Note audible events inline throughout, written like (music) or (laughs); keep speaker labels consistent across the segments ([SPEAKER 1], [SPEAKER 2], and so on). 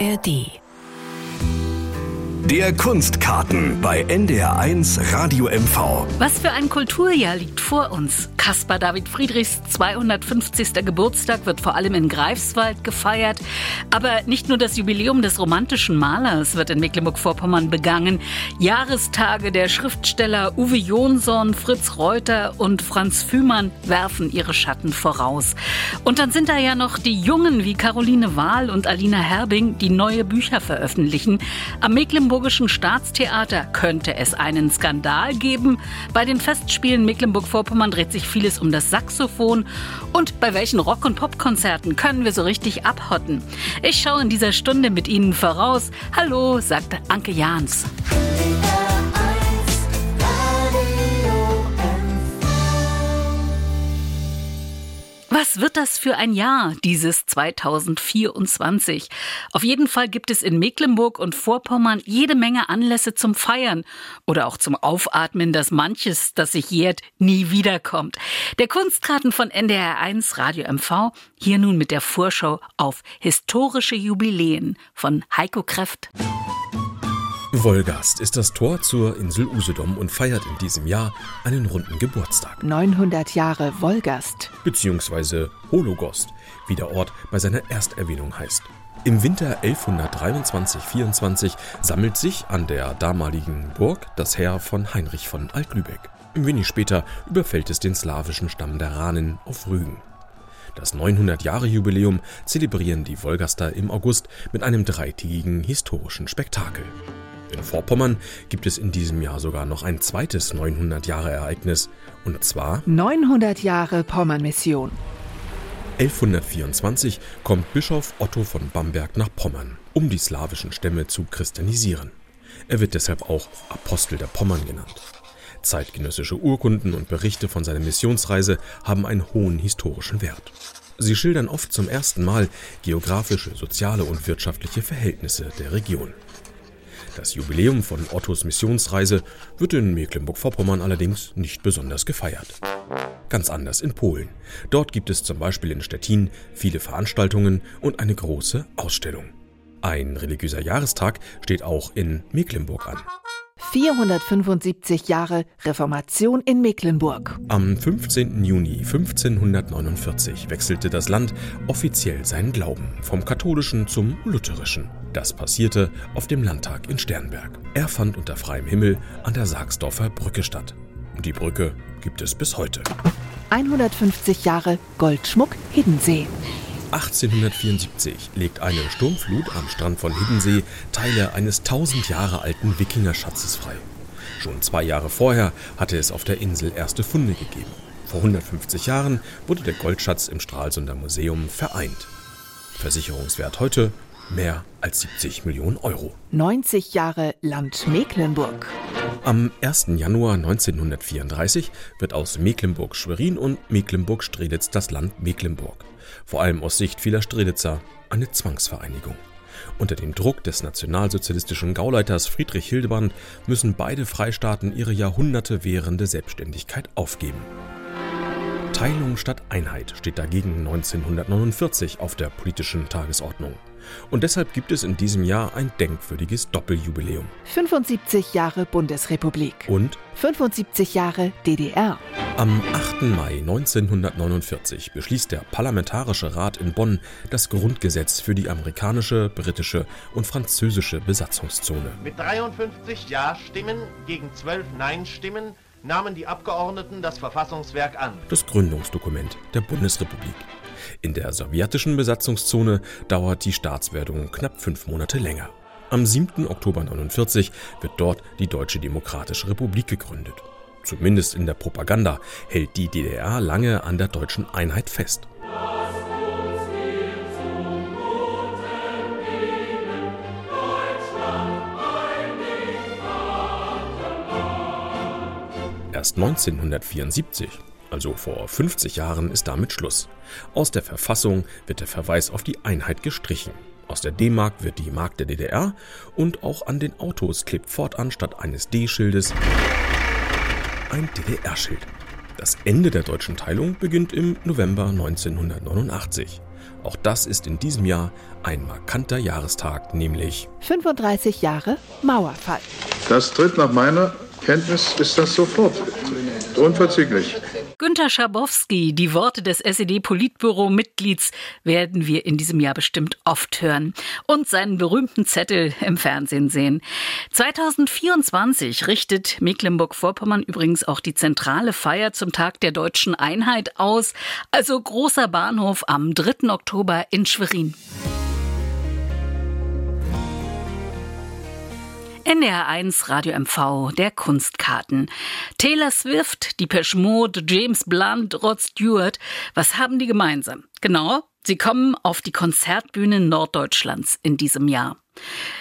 [SPEAKER 1] ARD
[SPEAKER 2] der Kunstkarten bei NDR1 Radio MV.
[SPEAKER 1] Was für ein Kulturjahr liegt vor uns. Caspar David Friedrichs 250. Geburtstag wird vor allem in Greifswald gefeiert. Aber nicht nur das Jubiläum des romantischen Malers wird in Mecklenburg-Vorpommern begangen. Jahrestage der Schriftsteller Uwe Jonsson, Fritz Reuter und Franz Fühmann werfen ihre Schatten voraus. Und dann sind da ja noch die Jungen wie Caroline Wahl und Alina Herbing, die neue Bücher veröffentlichen. Am Mecklenburg Mecklenburgischen Staatstheater könnte es einen Skandal geben. Bei den Festspielen Mecklenburg-Vorpommern dreht sich vieles um das Saxophon. Und bei welchen Rock- und Popkonzerten können wir so richtig abhotten? Ich schaue in dieser Stunde mit Ihnen voraus. Hallo, sagt Anke Jahns. Was wird das für ein Jahr, dieses 2024? Auf jeden Fall gibt es in Mecklenburg und Vorpommern jede Menge Anlässe zum Feiern oder auch zum Aufatmen, dass manches, das sich jährt, nie wiederkommt. Der Kunstkarten von NDR1 Radio MV, hier nun mit der Vorschau auf historische Jubiläen von Heiko Kreft.
[SPEAKER 3] Wolgast ist das Tor zur Insel Usedom und feiert in diesem Jahr einen runden Geburtstag.
[SPEAKER 1] 900 Jahre Wolgast.
[SPEAKER 3] Beziehungsweise Hologost, wie der Ort bei seiner Ersterwähnung heißt. Im Winter 1123-24 sammelt sich an der damaligen Burg das Heer von Heinrich von Altlübeck. Wenig später überfällt es den slawischen Stamm der Ranen auf Rügen. Das 900-Jahre-Jubiläum zelebrieren die Wolgaster im August mit einem dreitägigen historischen Spektakel. In Vorpommern gibt es in diesem Jahr sogar noch ein zweites 900-Jahre-Ereignis, und zwar
[SPEAKER 1] 900 Jahre Pommern-Mission.
[SPEAKER 3] 1124 kommt Bischof Otto von Bamberg nach Pommern, um die slawischen Stämme zu christianisieren. Er wird deshalb auch Apostel der Pommern genannt. Zeitgenössische Urkunden und Berichte von seiner Missionsreise haben einen hohen historischen Wert. Sie schildern oft zum ersten Mal geografische, soziale und wirtschaftliche Verhältnisse der Region. Das Jubiläum von Ottos Missionsreise wird in Mecklenburg-Vorpommern allerdings nicht besonders gefeiert. Ganz anders in Polen. Dort gibt es zum Beispiel in Stettin viele Veranstaltungen und eine große Ausstellung. Ein religiöser Jahrestag steht auch in Mecklenburg an.
[SPEAKER 1] 475 Jahre Reformation in Mecklenburg.
[SPEAKER 3] Am 15. Juni 1549 wechselte das Land offiziell seinen Glauben vom katholischen zum lutherischen. Das passierte auf dem Landtag in Sternberg. Er fand unter freiem Himmel an der Sargsdorfer Brücke statt. Die Brücke gibt es bis heute.
[SPEAKER 1] 150 Jahre Goldschmuck Hiddensee.
[SPEAKER 3] 1874 legt eine Sturmflut am Strand von Hiddensee Teile eines 1000 Jahre alten Wikingerschatzes frei. Schon zwei Jahre vorher hatte es auf der Insel erste Funde gegeben. Vor 150 Jahren wurde der Goldschatz im Stralsunder Museum vereint. Versicherungswert heute mehr als 70 Millionen Euro.
[SPEAKER 1] 90 Jahre Land Mecklenburg.
[SPEAKER 3] Am 1. Januar 1934 wird aus Mecklenburg-Schwerin und Mecklenburg-Strelitz das Land Mecklenburg vor allem aus Sicht vieler Strelitzer, eine Zwangsvereinigung. Unter dem Druck des nationalsozialistischen Gauleiters Friedrich Hildebrandt müssen beide Freistaaten ihre Jahrhunderte währende Selbstständigkeit aufgeben. Teilung statt Einheit steht dagegen 1949 auf der politischen Tagesordnung. Und deshalb gibt es in diesem Jahr ein denkwürdiges Doppeljubiläum.
[SPEAKER 1] 75 Jahre Bundesrepublik.
[SPEAKER 3] Und
[SPEAKER 1] 75 Jahre DDR.
[SPEAKER 3] Am 8. Mai 1949 beschließt der Parlamentarische Rat in Bonn das Grundgesetz für die amerikanische, britische und französische Besatzungszone.
[SPEAKER 4] Mit 53 Ja-Stimmen gegen 12 Nein-Stimmen nahmen die Abgeordneten das Verfassungswerk an.
[SPEAKER 3] Das Gründungsdokument der Bundesrepublik. In der sowjetischen Besatzungszone dauert die Staatswerdung knapp fünf Monate länger. Am 7. Oktober 1949 wird dort die Deutsche Demokratische Republik gegründet. Zumindest in der Propaganda hält die DDR lange an der deutschen Einheit fest. Erst 1974 also vor 50 Jahren, ist damit Schluss. Aus der Verfassung wird der Verweis auf die Einheit gestrichen. Aus der D-Mark wird die Mark der DDR und auch an den Autos klebt fortan statt eines D-Schildes ein DDR-Schild. Das Ende der deutschen Teilung beginnt im November 1989. Auch das ist in diesem Jahr ein markanter Jahrestag, nämlich
[SPEAKER 5] 35 Jahre Mauerfall.
[SPEAKER 6] Das tritt nach meiner Kenntnis ist das sofort. Unverzüglich.
[SPEAKER 1] Günter Schabowski, die Worte des SED-Politbüro-Mitglieds werden wir in diesem Jahr bestimmt oft hören und seinen berühmten Zettel im Fernsehen sehen. 2024 richtet Mecklenburg-Vorpommern übrigens auch die zentrale Feier zum Tag der deutschen Einheit aus, also großer Bahnhof am 3. Oktober in Schwerin. NDR1 Radio MV, der Kunstkarten. Taylor Swift, die Mode, James Blunt, Rod Stewart. Was haben die gemeinsam? Genau, sie kommen auf die Konzertbühnen Norddeutschlands in diesem Jahr.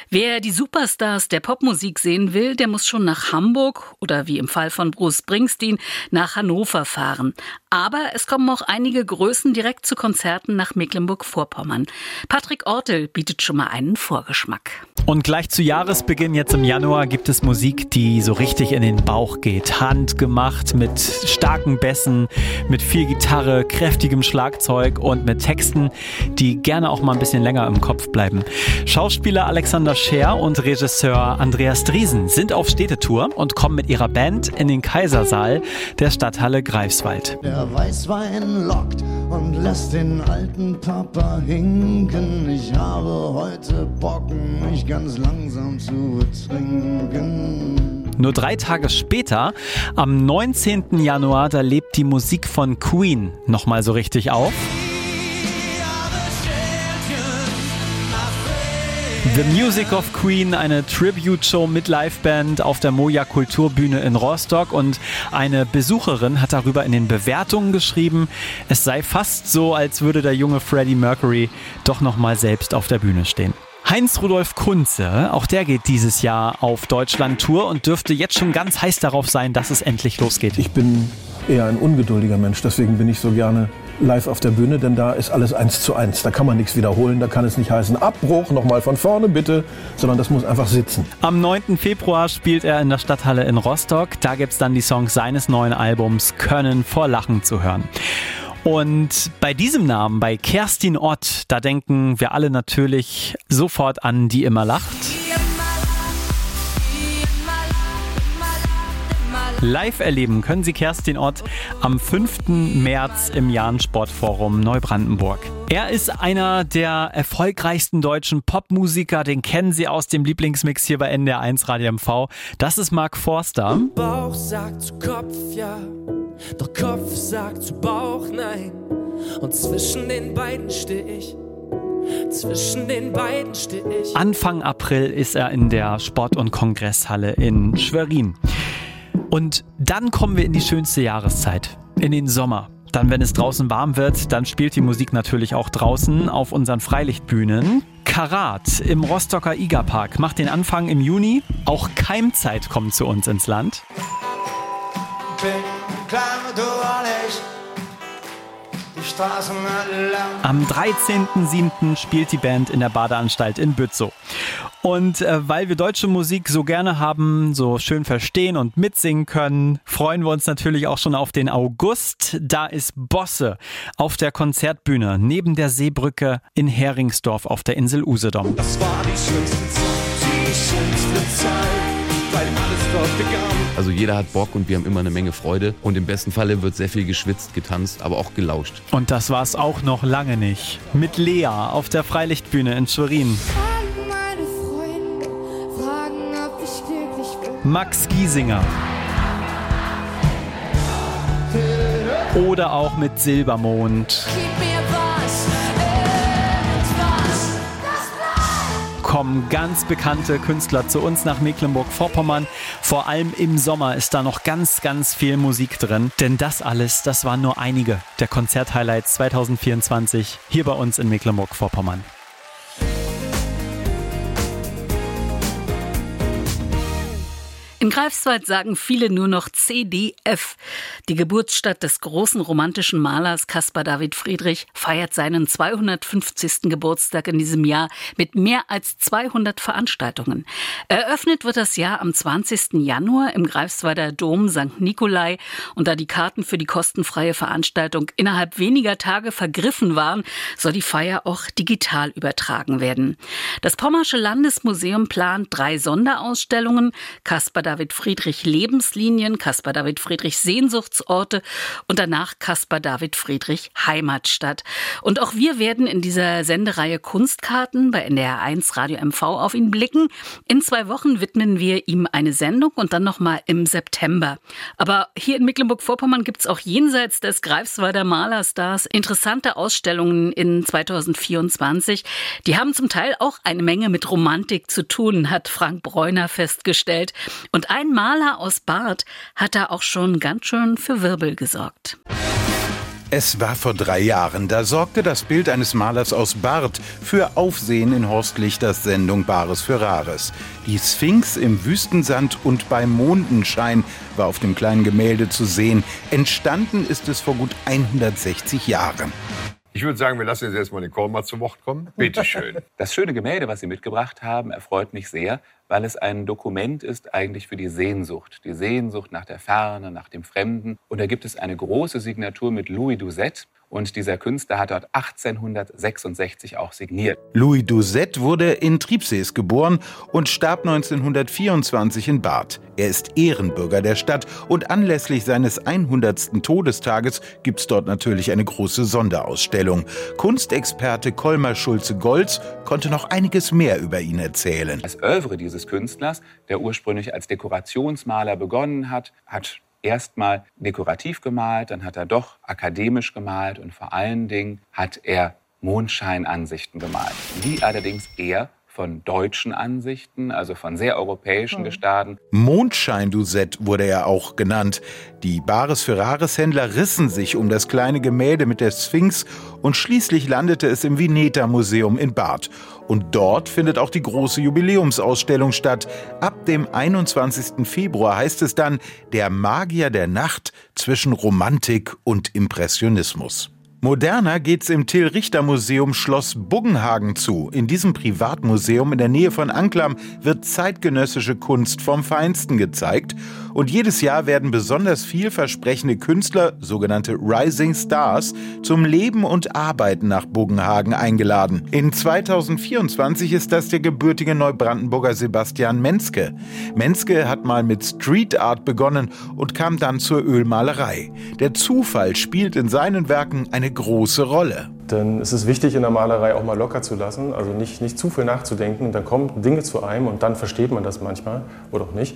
[SPEAKER 1] Wer die Superstars der Popmusik sehen will, der muss schon nach Hamburg oder wie im Fall von Bruce Springsteen nach Hannover fahren. Aber es kommen auch einige Größen direkt zu Konzerten nach Mecklenburg-Vorpommern. Patrick Ortel bietet schon mal einen Vorgeschmack.
[SPEAKER 7] Und gleich zu Jahresbeginn, jetzt im Januar, gibt es Musik, die so richtig in den Bauch geht. Handgemacht mit starken Bässen, mit viel Gitarre, kräftigem Schlagzeug und mit Texten, die gerne auch mal ein bisschen länger im Kopf bleiben. Schauspieler Alexander Scher und Regisseur Andreas Driesen sind auf Städtetour und kommen mit ihrer Band in den Kaisersaal der Stadthalle Greifswald.
[SPEAKER 8] Der Weißwein lockt und lässt den alten Papa hinken. Ich habe heute Bocken, mich ganz langsam zu trinken.
[SPEAKER 7] Nur drei Tage später, am 19. Januar, da lebt die Musik von Queen nochmal so richtig auf. The Music of Queen, eine Tribute-Show mit Liveband auf der Moja Kulturbühne in Rostock und eine Besucherin hat darüber in den Bewertungen geschrieben, es sei fast so, als würde der junge Freddie Mercury doch nochmal selbst auf der Bühne stehen. Heinz-Rudolf Kunze, auch der geht dieses Jahr auf Deutschland-Tour und dürfte jetzt schon ganz heiß darauf sein, dass es endlich losgeht.
[SPEAKER 9] Ich bin eher ein ungeduldiger Mensch, deswegen bin ich so gerne live auf der Bühne, denn da ist alles eins zu eins. Da kann man nichts wiederholen, da kann es nicht heißen Abbruch, nochmal von vorne bitte, sondern das muss einfach sitzen.
[SPEAKER 7] Am 9. Februar spielt er in der Stadthalle in Rostock. Da gibt es dann die Songs seines neuen Albums Können vor Lachen zu hören. Und bei diesem Namen, bei Kerstin Ott, da denken wir alle natürlich sofort an die immer lacht. Live erleben können Sie Kerstin Ott am 5. März im Jahn-Sportforum Neubrandenburg. Er ist einer der erfolgreichsten deutschen Popmusiker, den kennen Sie aus dem Lieblingsmix hier bei NDR1 Radio MV. Das ist Mark Forster.
[SPEAKER 10] Bauch sagt Kopf ja, doch Kopf sagt zu Bauch nein. Und zwischen den beiden stehe ich. Zwischen den beiden stehe ich.
[SPEAKER 7] Anfang April ist er in der Sport- und Kongresshalle in Schwerin. Und dann kommen wir in die schönste Jahreszeit, in den Sommer. Dann, wenn es draußen warm wird, dann spielt die Musik natürlich auch draußen auf unseren Freilichtbühnen. Karat im Rostocker Igerpark macht den Anfang im Juni. Auch Keimzeit kommt zu uns ins Land. Am 13.07. spielt die Band in der Badeanstalt in Bützow. Und äh, weil wir deutsche Musik so gerne haben, so schön verstehen und mitsingen können, freuen wir uns natürlich auch schon auf den August. Da ist Bosse auf der Konzertbühne neben der Seebrücke in Heringsdorf auf der Insel Usedom.
[SPEAKER 10] Das war die schönste Zeit, die schönste Zeit, weil alles dort begann.
[SPEAKER 11] Also jeder hat Bock und wir haben immer eine Menge Freude. Und im besten Falle wird sehr viel geschwitzt, getanzt, aber auch gelauscht.
[SPEAKER 7] Und das war es auch noch lange nicht. Mit Lea auf der Freilichtbühne in Schwerin. Max Giesinger. Oder auch mit Silbermond. Kommen ganz bekannte Künstler zu uns nach Mecklenburg-Vorpommern. Vor allem im Sommer ist da noch ganz, ganz viel Musik drin. Denn das alles, das waren nur einige der Konzerthighlights 2024 hier bei uns in Mecklenburg-Vorpommern.
[SPEAKER 1] In Greifswald sagen viele nur noch CDF. Die Geburtsstadt des großen romantischen Malers Caspar David Friedrich feiert seinen 250. Geburtstag in diesem Jahr mit mehr als 200 Veranstaltungen. Eröffnet wird das Jahr am 20. Januar im Greifswalder Dom St. Nikolai. Und da die Karten für die kostenfreie Veranstaltung innerhalb weniger Tage vergriffen waren, soll die Feier auch digital übertragen werden. Das Pommersche Landesmuseum plant drei Sonderausstellungen. Caspar David Friedrich Lebenslinien, Caspar David Friedrich Sehnsuchtsorte und danach Caspar David Friedrich Heimatstadt. Und auch wir werden in dieser Sendereihe Kunstkarten bei NDR1 Radio MV auf ihn blicken. In zwei Wochen widmen wir ihm eine Sendung und dann nochmal im September. Aber hier in Mecklenburg-Vorpommern gibt es auch jenseits des Greifswalder Malerstars interessante Ausstellungen in 2024. Die haben zum Teil auch eine Menge mit Romantik zu tun, hat Frank Bräuner festgestellt. Und und ein Maler aus Barth hat da auch schon ganz schön für Wirbel gesorgt.
[SPEAKER 12] Es war vor drei Jahren, da sorgte das Bild eines Malers aus Barth für Aufsehen in Horst Lichters Sendung Bares für Rares. Die Sphinx im Wüstensand und beim Mondenschein war auf dem kleinen Gemälde zu sehen. Entstanden ist es vor gut 160 Jahren.
[SPEAKER 13] Ich würde sagen, wir lassen jetzt erstmal den Korn zu Wort kommen. Bitte schön. (laughs)
[SPEAKER 14] Das schöne Gemälde, was Sie mitgebracht haben, erfreut mich sehr, weil es ein Dokument ist eigentlich für die Sehnsucht. Die Sehnsucht nach der Ferne, nach dem Fremden. Und da gibt es eine große Signatur mit Louis Doucet. Und dieser Künstler hat dort 1866 auch signiert.
[SPEAKER 12] Louis Doucet wurde in Triebsees geboren und starb 1924 in Barth. Er ist Ehrenbürger der Stadt und anlässlich seines 100. Todestages gibt es dort natürlich eine große Sonderausstellung. Kunstexperte Kolmar Schulze-Golz konnte noch einiges mehr über ihn erzählen.
[SPEAKER 14] Das Övre dieses Künstlers, der ursprünglich als Dekorationsmaler begonnen hat, hat erstmal dekorativ gemalt, dann hat er doch akademisch gemalt und vor allen Dingen hat er Mondscheinansichten gemalt, die allerdings eher von deutschen Ansichten, also von sehr europäischen mhm. Gestaden.
[SPEAKER 12] Mondschein-Dusett wurde er auch genannt. Die Bares für Rares Händler rissen sich um das kleine Gemälde mit der Sphinx und schließlich landete es im Vineta Museum in Barth. Und dort findet auch die große Jubiläumsausstellung statt. Ab dem 21. Februar heißt es dann Der Magier der Nacht zwischen Romantik und Impressionismus. Moderner geht's im Till-Richter-Museum Schloss Buggenhagen zu. In diesem Privatmuseum in der Nähe von Anklam wird zeitgenössische Kunst vom Feinsten gezeigt. Und jedes Jahr werden besonders vielversprechende Künstler, sogenannte Rising Stars, zum Leben und Arbeiten nach Buggenhagen eingeladen. In 2024 ist das der gebürtige Neubrandenburger Sebastian Menske. Menske hat mal mit Street Art begonnen und kam dann zur Ölmalerei. Der Zufall spielt in seinen Werken eine große Rolle.
[SPEAKER 15] Denn es ist wichtig, in der Malerei auch mal locker zu lassen, also nicht, nicht zu viel nachzudenken. Dann kommen Dinge zu einem und dann versteht man das manchmal oder auch nicht.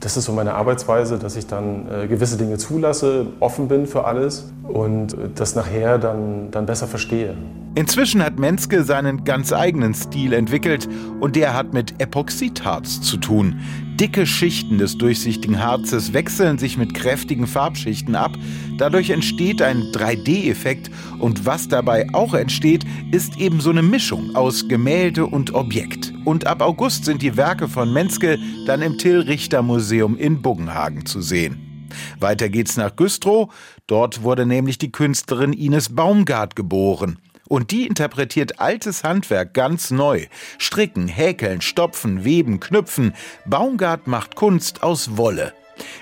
[SPEAKER 15] Das ist so meine Arbeitsweise, dass ich dann äh, gewisse Dinge zulasse, offen bin für alles und äh, das nachher dann, dann besser verstehe.
[SPEAKER 12] Inzwischen hat Menske seinen ganz eigenen Stil entwickelt und der hat mit Epoxidharz zu tun. Dicke Schichten des durchsichtigen Harzes wechseln sich mit kräftigen Farbschichten ab. Dadurch entsteht ein 3D-Effekt und was dabei auch entsteht, ist eben so eine Mischung aus Gemälde und Objekt. Und ab August sind die Werke von Menske dann im Till-Richter-Museum in Buggenhagen zu sehen. Weiter geht's nach Güstrow. Dort wurde nämlich die Künstlerin Ines Baumgart geboren. Und die interpretiert altes Handwerk ganz neu. Stricken, häkeln, stopfen, weben, knüpfen. Baumgart macht Kunst aus Wolle.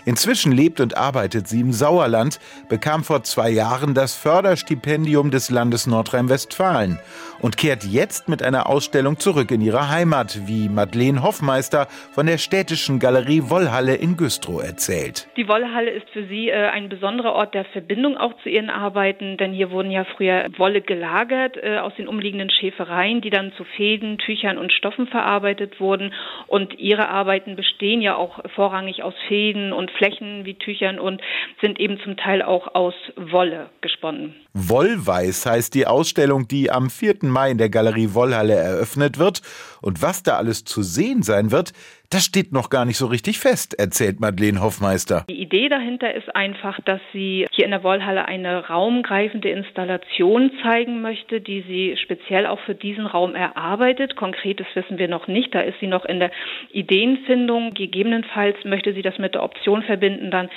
[SPEAKER 12] Inzwischen lebt und arbeitet sie im Sauerland, bekam vor zwei Jahren das Förderstipendium des Landes Nordrhein-Westfalen und kehrt jetzt mit einer Ausstellung zurück in ihre Heimat, wie Madeleine Hoffmeister von der städtischen Galerie Wollhalle in Güstrow erzählt.
[SPEAKER 16] Die Wollhalle ist für sie äh, ein besonderer Ort der Verbindung auch zu ihren Arbeiten, denn hier wurden ja früher Wolle gelagert äh, aus den umliegenden Schäfereien, die dann zu Fäden, Tüchern und Stoffen verarbeitet wurden und ihre Arbeiten bestehen ja auch vorrangig aus Fäden und Flächen wie Tüchern und sind eben zum Teil auch aus Wolle gesponnen.
[SPEAKER 12] Wollweiß heißt die Ausstellung, die am 4. Mai in der Galerie Wollhalle eröffnet wird. Und was da alles zu sehen sein wird, das steht noch gar nicht so richtig fest, erzählt Madeleine Hoffmeister.
[SPEAKER 16] Die Idee dahinter ist einfach, dass sie hier in der Wollhalle eine raumgreifende Installation zeigen möchte, die sie speziell auch für diesen Raum erarbeitet. Konkretes wissen wir noch nicht. Da ist sie noch in der Ideenfindung. Gegebenenfalls möchte sie das mit der Option verbinden, dann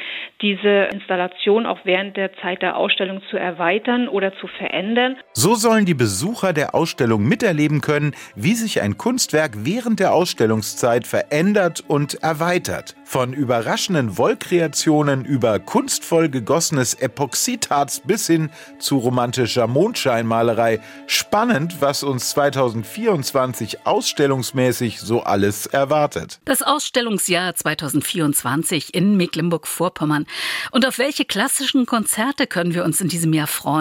[SPEAKER 16] diese Installation auch während der Zeit der Ausstellung zu erweitern oder zu verändern.
[SPEAKER 12] So sollen die Besucher der Ausstellung miterleben können, wie sich ein Kunstwerk während der Ausstellungszeit verändert verändert und erweitert. Von überraschenden Wollkreationen über kunstvoll gegossenes Epoxidharz bis hin zu romantischer Mondscheinmalerei. Spannend, was uns 2024 ausstellungsmäßig so alles erwartet.
[SPEAKER 1] Das Ausstellungsjahr 2024 in Mecklenburg-Vorpommern. Und auf welche klassischen Konzerte können wir uns in diesem Jahr freuen?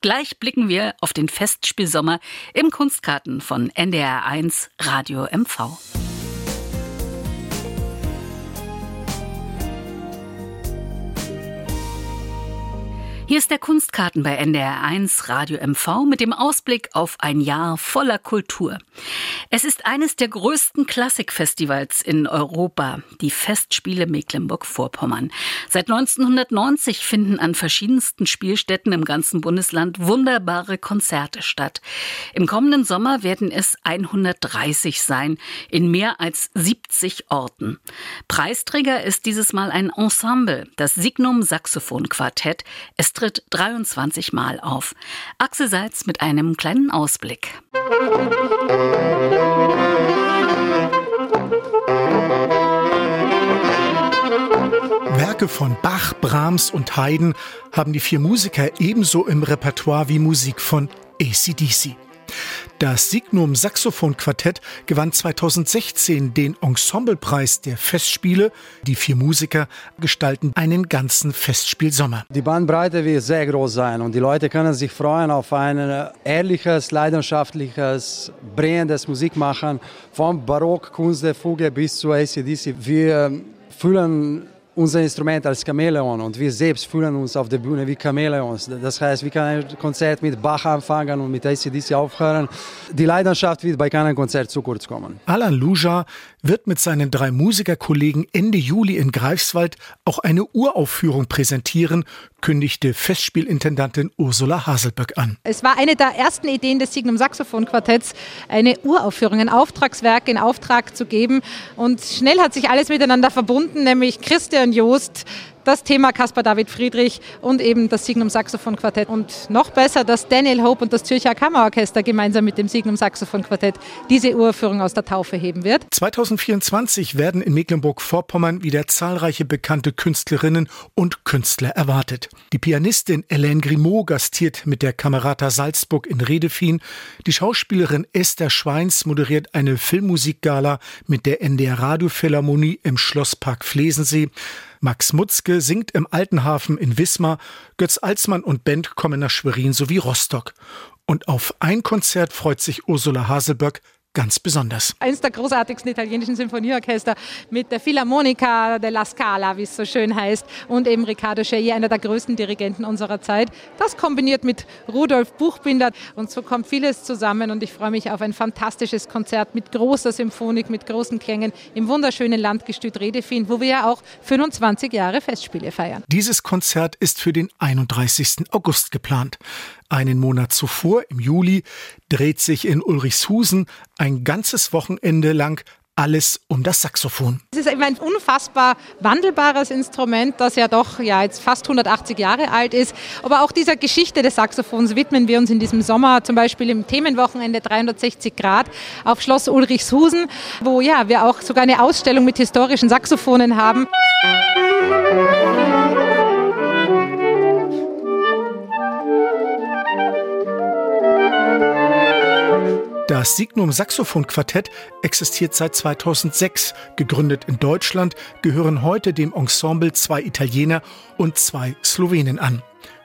[SPEAKER 1] Gleich blicken wir auf den Festspielsommer im Kunstkarten von NDR1 Radio MV. Hier ist der Kunstkarten bei NDR1 Radio MV mit dem Ausblick auf ein Jahr voller Kultur. Es ist eines der größten Klassikfestivals in Europa, die Festspiele Mecklenburg-Vorpommern. Seit 1990 finden an verschiedensten Spielstätten im ganzen Bundesland wunderbare Konzerte statt. Im kommenden Sommer werden es 130 sein, in mehr als 70 Orten. Preisträger ist dieses Mal ein Ensemble, das Signum Saxophon Quartett. Es tritt 23 Mal auf. Axel Salz mit einem kleinen Ausblick.
[SPEAKER 17] Werke von Bach, Brahms und Haydn haben die vier Musiker ebenso im Repertoire wie Musik von ACDC. Das Signum Saxophon Quartett gewann 2016 den Ensemblepreis der Festspiele. Die vier Musiker gestalten einen ganzen Festspielsommer.
[SPEAKER 18] Die Bandbreite wird sehr groß sein und die Leute können sich freuen auf ein ehrliches, leidenschaftliches, brillantes Musikmachen vom Barock, Kunst der Fuge bis zu ACDC. Wir fühlen unser Instrument als Chamäleon und wir selbst fühlen uns auf der Bühne wie Chamäleons. Das heißt, wir können ein Konzert mit Bach anfangen und mit ACDC aufhören. Die Leidenschaft wird bei keinem Konzert zu kurz kommen.
[SPEAKER 17] Alan Luja wird mit seinen drei Musikerkollegen Ende Juli in Greifswald auch eine Uraufführung präsentieren, kündigte Festspielintendantin Ursula Haselböck an.
[SPEAKER 19] Es war eine der ersten Ideen des Signum Saxophon Quartetts, eine Uraufführung, ein Auftragswerk in Auftrag zu geben. Und schnell hat sich alles miteinander verbunden, nämlich Christian Joost, das Thema Caspar David Friedrich und eben das Signum Saxophon Quartett. Und noch besser, dass Daniel Hope und das Zürcher Kammerorchester gemeinsam mit dem Signum Saxophon Quartett diese Uraufführung aus der Taufe heben wird.
[SPEAKER 17] 2024 werden in Mecklenburg-Vorpommern wieder zahlreiche bekannte Künstlerinnen und Künstler erwartet. Die Pianistin Hélène Grimaud gastiert mit der Kamerata Salzburg in Redefien. Die Schauspielerin Esther Schweins moderiert eine Filmmusikgala mit der NDR Radiophilharmonie im Schlosspark Flesensee. Max Mutzke singt im Altenhafen in Wismar, Götz Alsmann und Band kommen nach Schwerin sowie Rostock. Und auf ein Konzert freut sich Ursula Haselböck ganz besonders.
[SPEAKER 19] Eines der großartigsten italienischen Sinfonieorchester mit der Philharmonica della Scala, wie es so schön heißt, und eben Riccardo Chailly, einer der größten Dirigenten unserer Zeit. Das kombiniert mit Rudolf Buchbinder und so kommt vieles zusammen und ich freue mich auf ein fantastisches Konzert mit großer Symphonik, mit großen Klängen im wunderschönen Landgestüt Redefin, wo wir ja auch 25 Jahre Festspiele feiern.
[SPEAKER 17] Dieses Konzert ist für den 31. August geplant. Einen Monat zuvor, im Juli, dreht sich in Ulrichshusen ein ganzes Wochenende lang alles um das Saxophon.
[SPEAKER 19] Es ist ein unfassbar wandelbares Instrument, das ja doch ja, jetzt fast 180 Jahre alt ist. Aber auch dieser Geschichte des Saxophons widmen wir uns in diesem Sommer, zum Beispiel im Themenwochenende 360 Grad auf Schloss Ulrichshusen, wo ja, wir auch sogar eine Ausstellung mit historischen Saxophonen haben.
[SPEAKER 17] Das Signum Saxophon Quartett existiert seit 2006. Gegründet in Deutschland, gehören heute dem Ensemble zwei Italiener und zwei Slowenen an.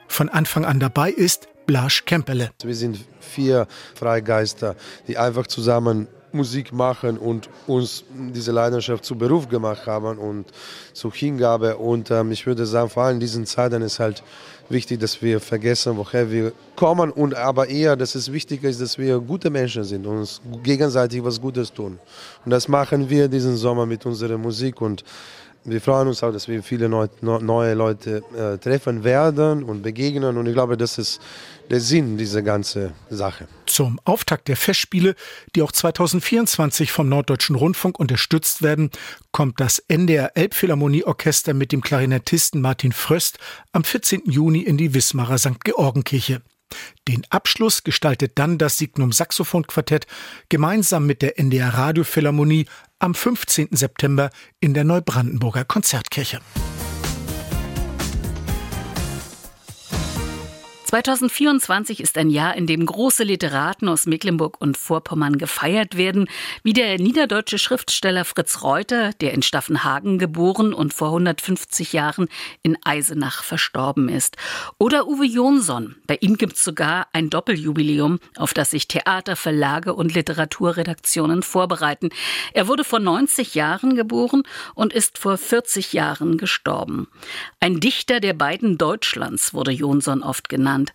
[SPEAKER 17] Von Anfang an dabei ist Blasch Kempele.
[SPEAKER 20] Wir sind vier Freigeister, die einfach zusammen Musik machen und uns diese Leidenschaft zu Beruf gemacht haben und zur Hingabe. Und ähm, ich würde sagen, vor allem in diesen Zeiten ist halt wichtig, dass wir vergessen, woher wir kommen und aber eher, dass es wichtig ist, dass wir gute Menschen sind und uns gegenseitig was Gutes tun. Und das machen wir diesen Sommer mit unserer Musik und wir freuen uns auch, dass wir viele neue Leute äh, treffen werden und begegnen. Und ich glaube, das ist der Sinn dieser ganzen Sache.
[SPEAKER 17] Zum Auftakt der Festspiele, die auch 2024 vom Norddeutschen Rundfunk unterstützt werden, kommt das NDR Elbphilharmonieorchester mit dem Klarinettisten Martin Fröst am 14. Juni in die Wismarer St. Georgenkirche. Den Abschluss gestaltet dann das Signum Saxophon Quartett gemeinsam mit der NDR Radiophilharmonie am 15. September in der Neubrandenburger Konzertkirche.
[SPEAKER 1] 2024 ist ein Jahr, in dem große Literaten aus Mecklenburg und Vorpommern gefeiert werden, wie der niederdeutsche Schriftsteller Fritz Reuter, der in Staffenhagen geboren und vor 150 Jahren in Eisenach verstorben ist. Oder Uwe Jonsson. Bei ihm gibt es sogar ein Doppeljubiläum, auf das sich Theater, Verlage und Literaturredaktionen vorbereiten. Er wurde vor 90 Jahren geboren und ist vor 40 Jahren gestorben. Ein Dichter der beiden Deutschlands wurde Jonsson oft genannt genannt.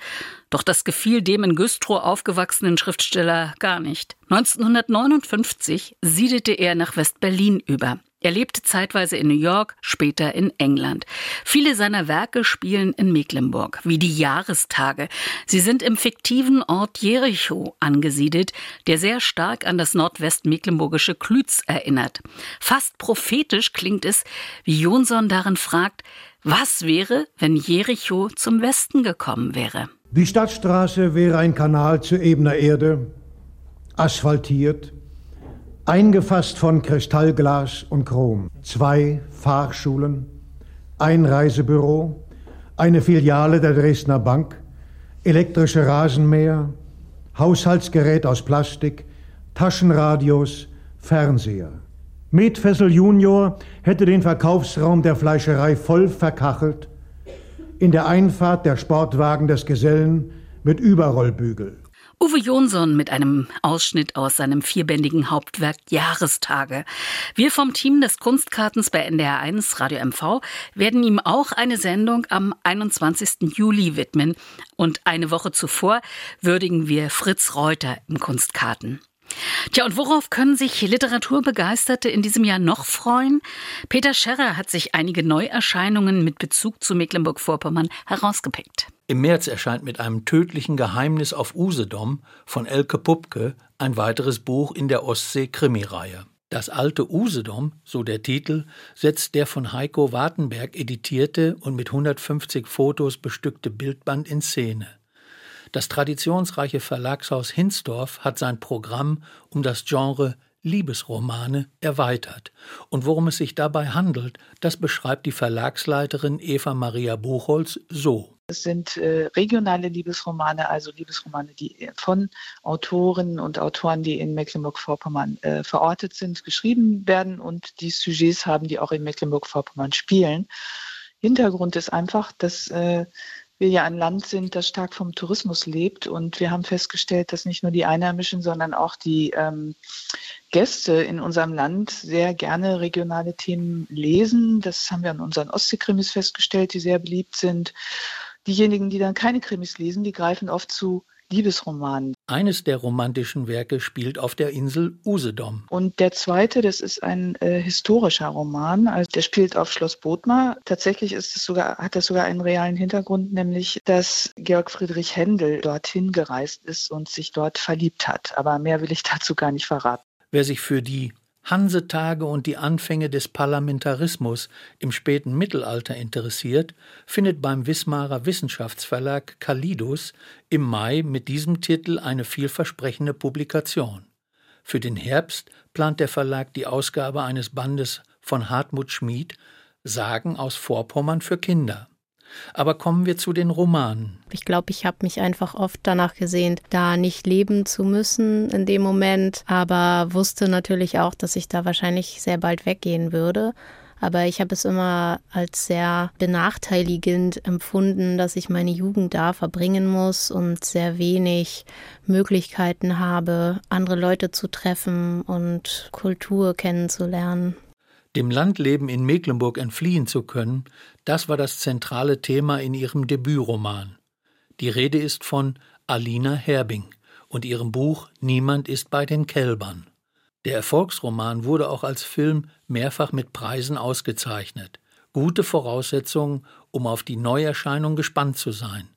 [SPEAKER 1] Doch das gefiel dem in Güstrow aufgewachsenen Schriftsteller gar nicht. 1959 siedelte er nach West-Berlin über. Er lebte zeitweise in New York, später in England. Viele seiner Werke spielen in Mecklenburg, wie die Jahrestage. Sie sind im fiktiven Ort Jericho angesiedelt, der sehr stark an das nordwestmecklenburgische Klütz erinnert. Fast prophetisch klingt es, wie Jonsson darin fragt, was wäre, wenn Jericho zum Westen gekommen wäre?
[SPEAKER 21] Die Stadtstraße wäre ein Kanal zu ebener Erde, asphaltiert, eingefasst von Kristallglas und Chrom. Zwei Fahrschulen, ein Reisebüro, eine Filiale der Dresdner Bank, elektrische Rasenmäher, Haushaltsgerät aus Plastik, Taschenradios, Fernseher. Metfessel Junior hätte den Verkaufsraum der Fleischerei voll verkachelt, in der Einfahrt der Sportwagen des Gesellen mit Überrollbügel.
[SPEAKER 1] Uwe Jonsson mit einem Ausschnitt aus seinem vierbändigen Hauptwerk Jahrestage. Wir vom Team des Kunstkartens bei NDR1 Radio MV werden ihm auch eine Sendung am 21. Juli widmen. Und eine Woche zuvor würdigen wir Fritz Reuter im Kunstkarten. Tja, und worauf können sich Literaturbegeisterte in diesem Jahr noch freuen? Peter Scherrer hat sich einige Neuerscheinungen mit Bezug zu Mecklenburg-Vorpommern herausgepickt.
[SPEAKER 22] Im März erscheint mit einem tödlichen Geheimnis auf Usedom von Elke Pupke ein weiteres Buch in der Ostsee-Krimireihe. Das alte Usedom, so der Titel, setzt der von Heiko Wartenberg editierte und mit 150 Fotos bestückte Bildband in Szene. Das traditionsreiche Verlagshaus Hinsdorf hat sein Programm um das Genre Liebesromane erweitert. Und worum es sich dabei handelt, das beschreibt die Verlagsleiterin Eva Maria Buchholz so.
[SPEAKER 23] Es sind äh, regionale Liebesromane, also Liebesromane, die von Autorinnen und Autoren, die in Mecklenburg-Vorpommern äh, verortet sind, geschrieben werden und die Sujets haben, die auch in Mecklenburg-Vorpommern spielen. Hintergrund ist einfach, dass äh, wir ja ein Land sind, das stark vom Tourismus lebt. Und wir haben festgestellt, dass nicht nur die Einheimischen, sondern auch die ähm, Gäste in unserem Land sehr gerne regionale Themen lesen. Das haben wir an unseren Ostseekrimis festgestellt, die sehr beliebt sind. Diejenigen, die dann keine Krimis lesen, die greifen oft zu Liebesroman.
[SPEAKER 22] Eines der romantischen Werke spielt auf der Insel Usedom.
[SPEAKER 23] Und der zweite, das ist ein äh, historischer Roman. Also der spielt auf Schloss Bodmar. Tatsächlich ist es sogar, hat das sogar einen realen Hintergrund, nämlich dass Georg Friedrich Händel dorthin gereist ist und sich dort verliebt hat. Aber mehr will ich dazu gar nicht verraten.
[SPEAKER 22] Wer sich für die Hansetage und die Anfänge des Parlamentarismus im späten Mittelalter interessiert, findet beim Wismarer Wissenschaftsverlag Kalidus im Mai mit diesem Titel eine vielversprechende Publikation. Für den Herbst plant der Verlag die Ausgabe eines Bandes von Hartmut Schmid Sagen aus Vorpommern für Kinder. Aber kommen wir zu den Romanen.
[SPEAKER 24] Ich glaube, ich habe mich einfach oft danach gesehnt, da nicht leben zu müssen in dem Moment, aber wusste natürlich auch, dass ich da wahrscheinlich sehr bald weggehen würde. Aber ich habe es immer als sehr benachteiligend empfunden, dass ich meine Jugend da verbringen muss und sehr wenig Möglichkeiten habe, andere Leute zu treffen und Kultur kennenzulernen.
[SPEAKER 22] Dem Landleben in Mecklenburg entfliehen zu können, das war das zentrale Thema in ihrem Debütroman. Die Rede ist von Alina Herbing und ihrem Buch Niemand ist bei den Kälbern. Der Erfolgsroman wurde auch als Film mehrfach mit Preisen ausgezeichnet. Gute Voraussetzungen, um auf die Neuerscheinung gespannt zu sein.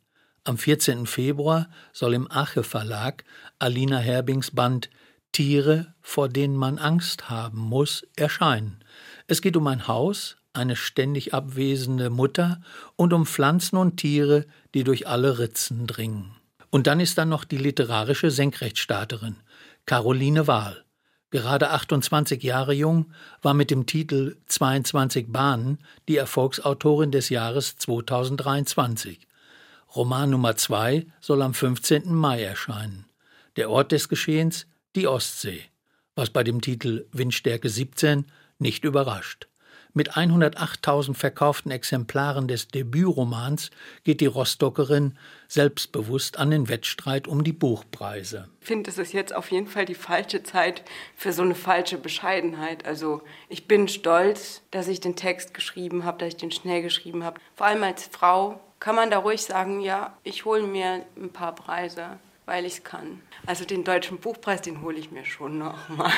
[SPEAKER 22] Am 14. Februar soll im Ache Verlag Alina Herbings Band Tiere, vor denen man Angst haben muss, erscheinen. Es geht um ein Haus, eine ständig abwesende Mutter und um Pflanzen und Tiere, die durch alle Ritzen dringen. Und dann ist da noch die literarische Senkrechtstarterin, Caroline Wahl. Gerade 28 Jahre jung, war mit dem Titel 22 Bahnen die Erfolgsautorin des Jahres 2023. Roman Nummer 2 soll am 15. Mai erscheinen. Der Ort des Geschehens die Ostsee, was bei dem Titel Windstärke 17 nicht überrascht. Mit 108.000 verkauften Exemplaren des Debütromans geht die Rostockerin selbstbewusst an den Wettstreit um die Buchpreise.
[SPEAKER 25] Ich finde, es ist jetzt auf jeden Fall die falsche Zeit für so eine falsche Bescheidenheit. Also ich bin stolz, dass ich den Text geschrieben habe, dass ich den schnell geschrieben habe. Vor allem als Frau kann man da ruhig sagen, ja, ich hole mir ein paar Preise, weil ich es kann. Also den deutschen Buchpreis, den hole ich mir schon noch mal.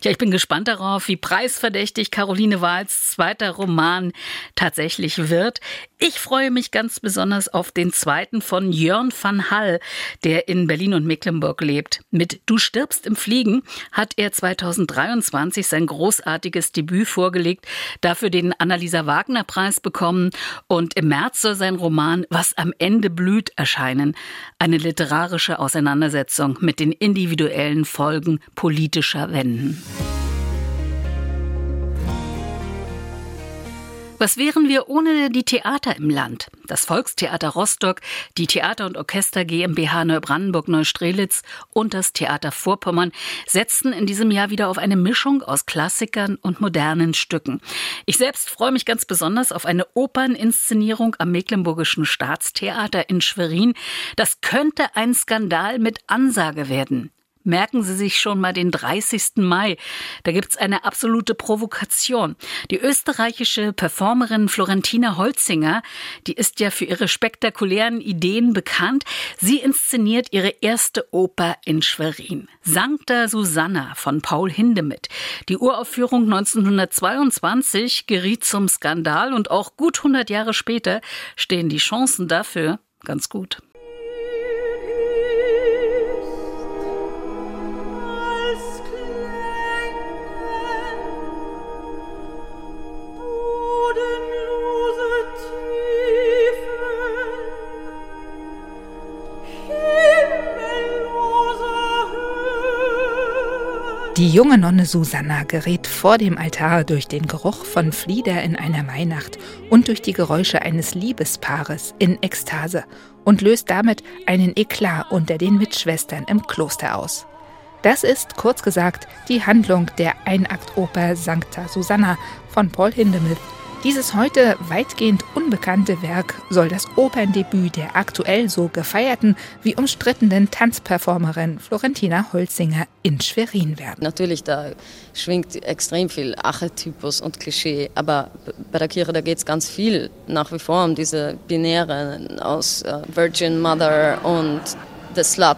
[SPEAKER 1] Tja, ich bin gespannt darauf, wie preisverdächtig Caroline Wahls zweiter Roman tatsächlich wird. Ich freue mich ganz besonders auf den zweiten von Jörn van Hall, der in Berlin und Mecklenburg lebt. Mit Du stirbst im Fliegen hat er 2023 sein großartiges Debüt vorgelegt, dafür den Annalisa Wagner Preis bekommen und im März soll sein Roman Was am Ende blüht erscheinen. Eine literarische Auseinandersetzung mit den individuellen Folgen politischer Wenden. Was wären wir ohne die Theater im Land? Das Volkstheater Rostock, die Theater- und Orchester GmbH Neubrandenburg-Neustrelitz und das Theater Vorpommern setzten in diesem Jahr wieder auf eine Mischung aus Klassikern und modernen Stücken. Ich selbst freue mich ganz besonders auf eine Operninszenierung am Mecklenburgischen Staatstheater in Schwerin. Das könnte ein Skandal mit Ansage werden. Merken Sie sich schon mal den 30. Mai. Da gibt's eine absolute Provokation. Die österreichische Performerin Florentina Holzinger, die ist ja für ihre spektakulären Ideen bekannt. Sie inszeniert ihre erste Oper in Schwerin. Sancta Susanna von Paul Hindemith. Die Uraufführung 1922 geriet zum Skandal und auch gut 100 Jahre später stehen die Chancen dafür ganz gut.
[SPEAKER 26] Die junge Nonne Susanna gerät vor dem Altar durch den Geruch von Flieder in einer Mainacht und durch die Geräusche eines Liebespaares in Ekstase und löst damit einen Eklat unter den Mitschwestern im Kloster aus. Das ist, kurz gesagt, die Handlung der Einaktoper Sancta Susanna von Paul Hindemith, dieses heute weitgehend unbekannte Werk soll das Operndebüt der aktuell so gefeierten wie umstrittenen Tanzperformerin Florentina Holzinger in Schwerin werden.
[SPEAKER 27] Natürlich, da schwingt extrem viel Archetypus und Klischee, aber bei der Kirche, da geht es ganz viel nach wie vor um diese Binäre aus äh, Virgin Mother und The Slut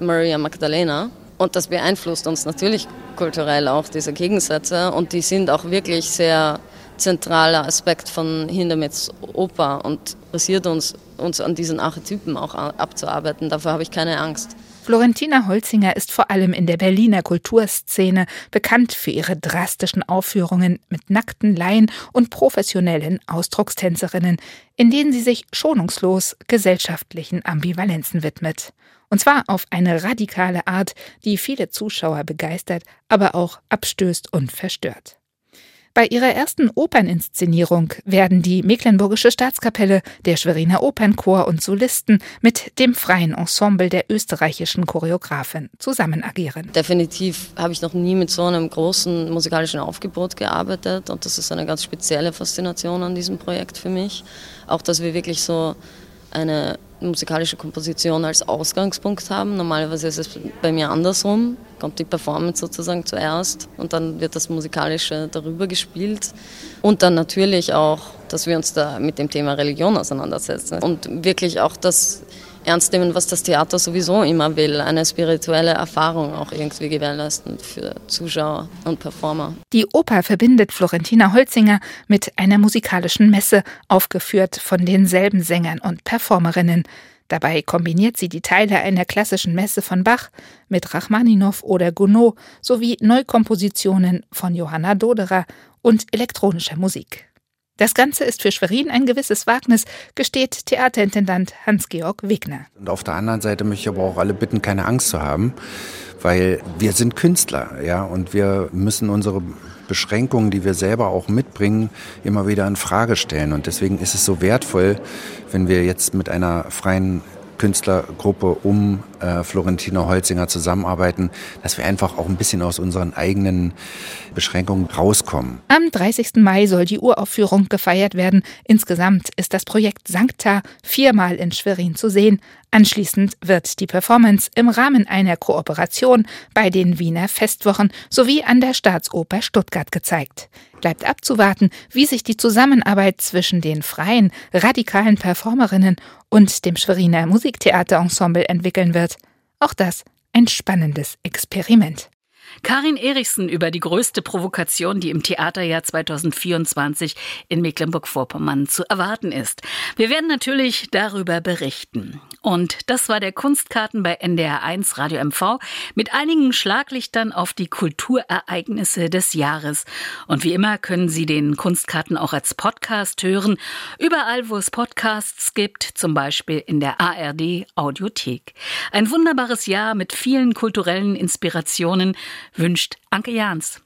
[SPEAKER 27] Maria Magdalena. Und das beeinflusst uns natürlich kulturell auch, diese Gegensätze. Und die sind auch wirklich sehr zentraler Aspekt von Hindemiths Oper und interessiert uns, uns an diesen Archetypen auch abzuarbeiten. Dafür habe ich keine Angst.
[SPEAKER 26] Florentina Holzinger ist vor allem in der Berliner Kulturszene bekannt für ihre drastischen Aufführungen mit nackten Laien und professionellen Ausdruckstänzerinnen, in denen sie sich schonungslos gesellschaftlichen Ambivalenzen widmet. Und zwar auf eine radikale Art, die viele Zuschauer begeistert, aber auch abstößt und verstört. Bei ihrer ersten Operninszenierung werden die Mecklenburgische Staatskapelle, der Schweriner Opernchor und Solisten mit dem freien Ensemble der österreichischen Choreografin zusammen agieren.
[SPEAKER 27] Definitiv habe ich noch nie mit so einem großen musikalischen Aufgebot gearbeitet und das ist eine ganz spezielle Faszination an diesem Projekt für mich. Auch, dass wir wirklich so eine musikalische Komposition als Ausgangspunkt haben. Normalerweise ist es bei mir andersrum, kommt die Performance sozusagen zuerst und dann wird das Musikalische darüber gespielt. Und dann natürlich auch, dass wir uns da mit dem Thema Religion auseinandersetzen und wirklich auch das ernst nehmen, was das Theater sowieso immer will, eine spirituelle Erfahrung auch irgendwie gewährleisten für Zuschauer und Performer.
[SPEAKER 26] Die Oper verbindet Florentina Holzinger mit einer musikalischen Messe, aufgeführt von denselben Sängern und Performerinnen. Dabei kombiniert sie die Teile einer klassischen Messe von Bach mit Rachmaninow oder Gounod sowie Neukompositionen von Johanna Doderer und elektronischer Musik. Das Ganze ist für Schwerin ein gewisses Wagnis, gesteht Theaterintendant Hans-Georg Wegner.
[SPEAKER 28] Und auf der anderen Seite möchte ich aber auch alle bitten, keine Angst zu haben, weil wir sind Künstler, ja, und wir müssen unsere Beschränkungen, die wir selber auch mitbringen, immer wieder in Frage stellen. Und deswegen ist es so wertvoll, wenn wir jetzt mit einer freien Künstlergruppe um äh, Florentina Holzinger zusammenarbeiten, dass wir einfach auch ein bisschen aus unseren eigenen Beschränkungen rauskommen.
[SPEAKER 26] Am 30. Mai soll die Uraufführung gefeiert werden. Insgesamt ist das Projekt Sancta viermal in Schwerin zu sehen. Anschließend wird die Performance im Rahmen einer Kooperation bei den Wiener Festwochen sowie an der Staatsoper Stuttgart gezeigt. Bleibt abzuwarten, wie sich die Zusammenarbeit zwischen den freien, radikalen Performerinnen und dem Schweriner Musiktheaterensemble entwickeln wird. Auch das ein spannendes Experiment.
[SPEAKER 1] Karin Erichsen über die größte Provokation, die im Theaterjahr 2024 in Mecklenburg-Vorpommern zu erwarten ist. Wir werden natürlich darüber berichten. Und das war der Kunstkarten bei NDR1 Radio MV mit einigen Schlaglichtern auf die Kulturereignisse des Jahres. Und wie immer können Sie den Kunstkarten auch als Podcast hören, überall wo es Podcasts gibt, zum Beispiel in der ARD Audiothek. Ein wunderbares Jahr mit vielen kulturellen Inspirationen wünscht Anke Jahns.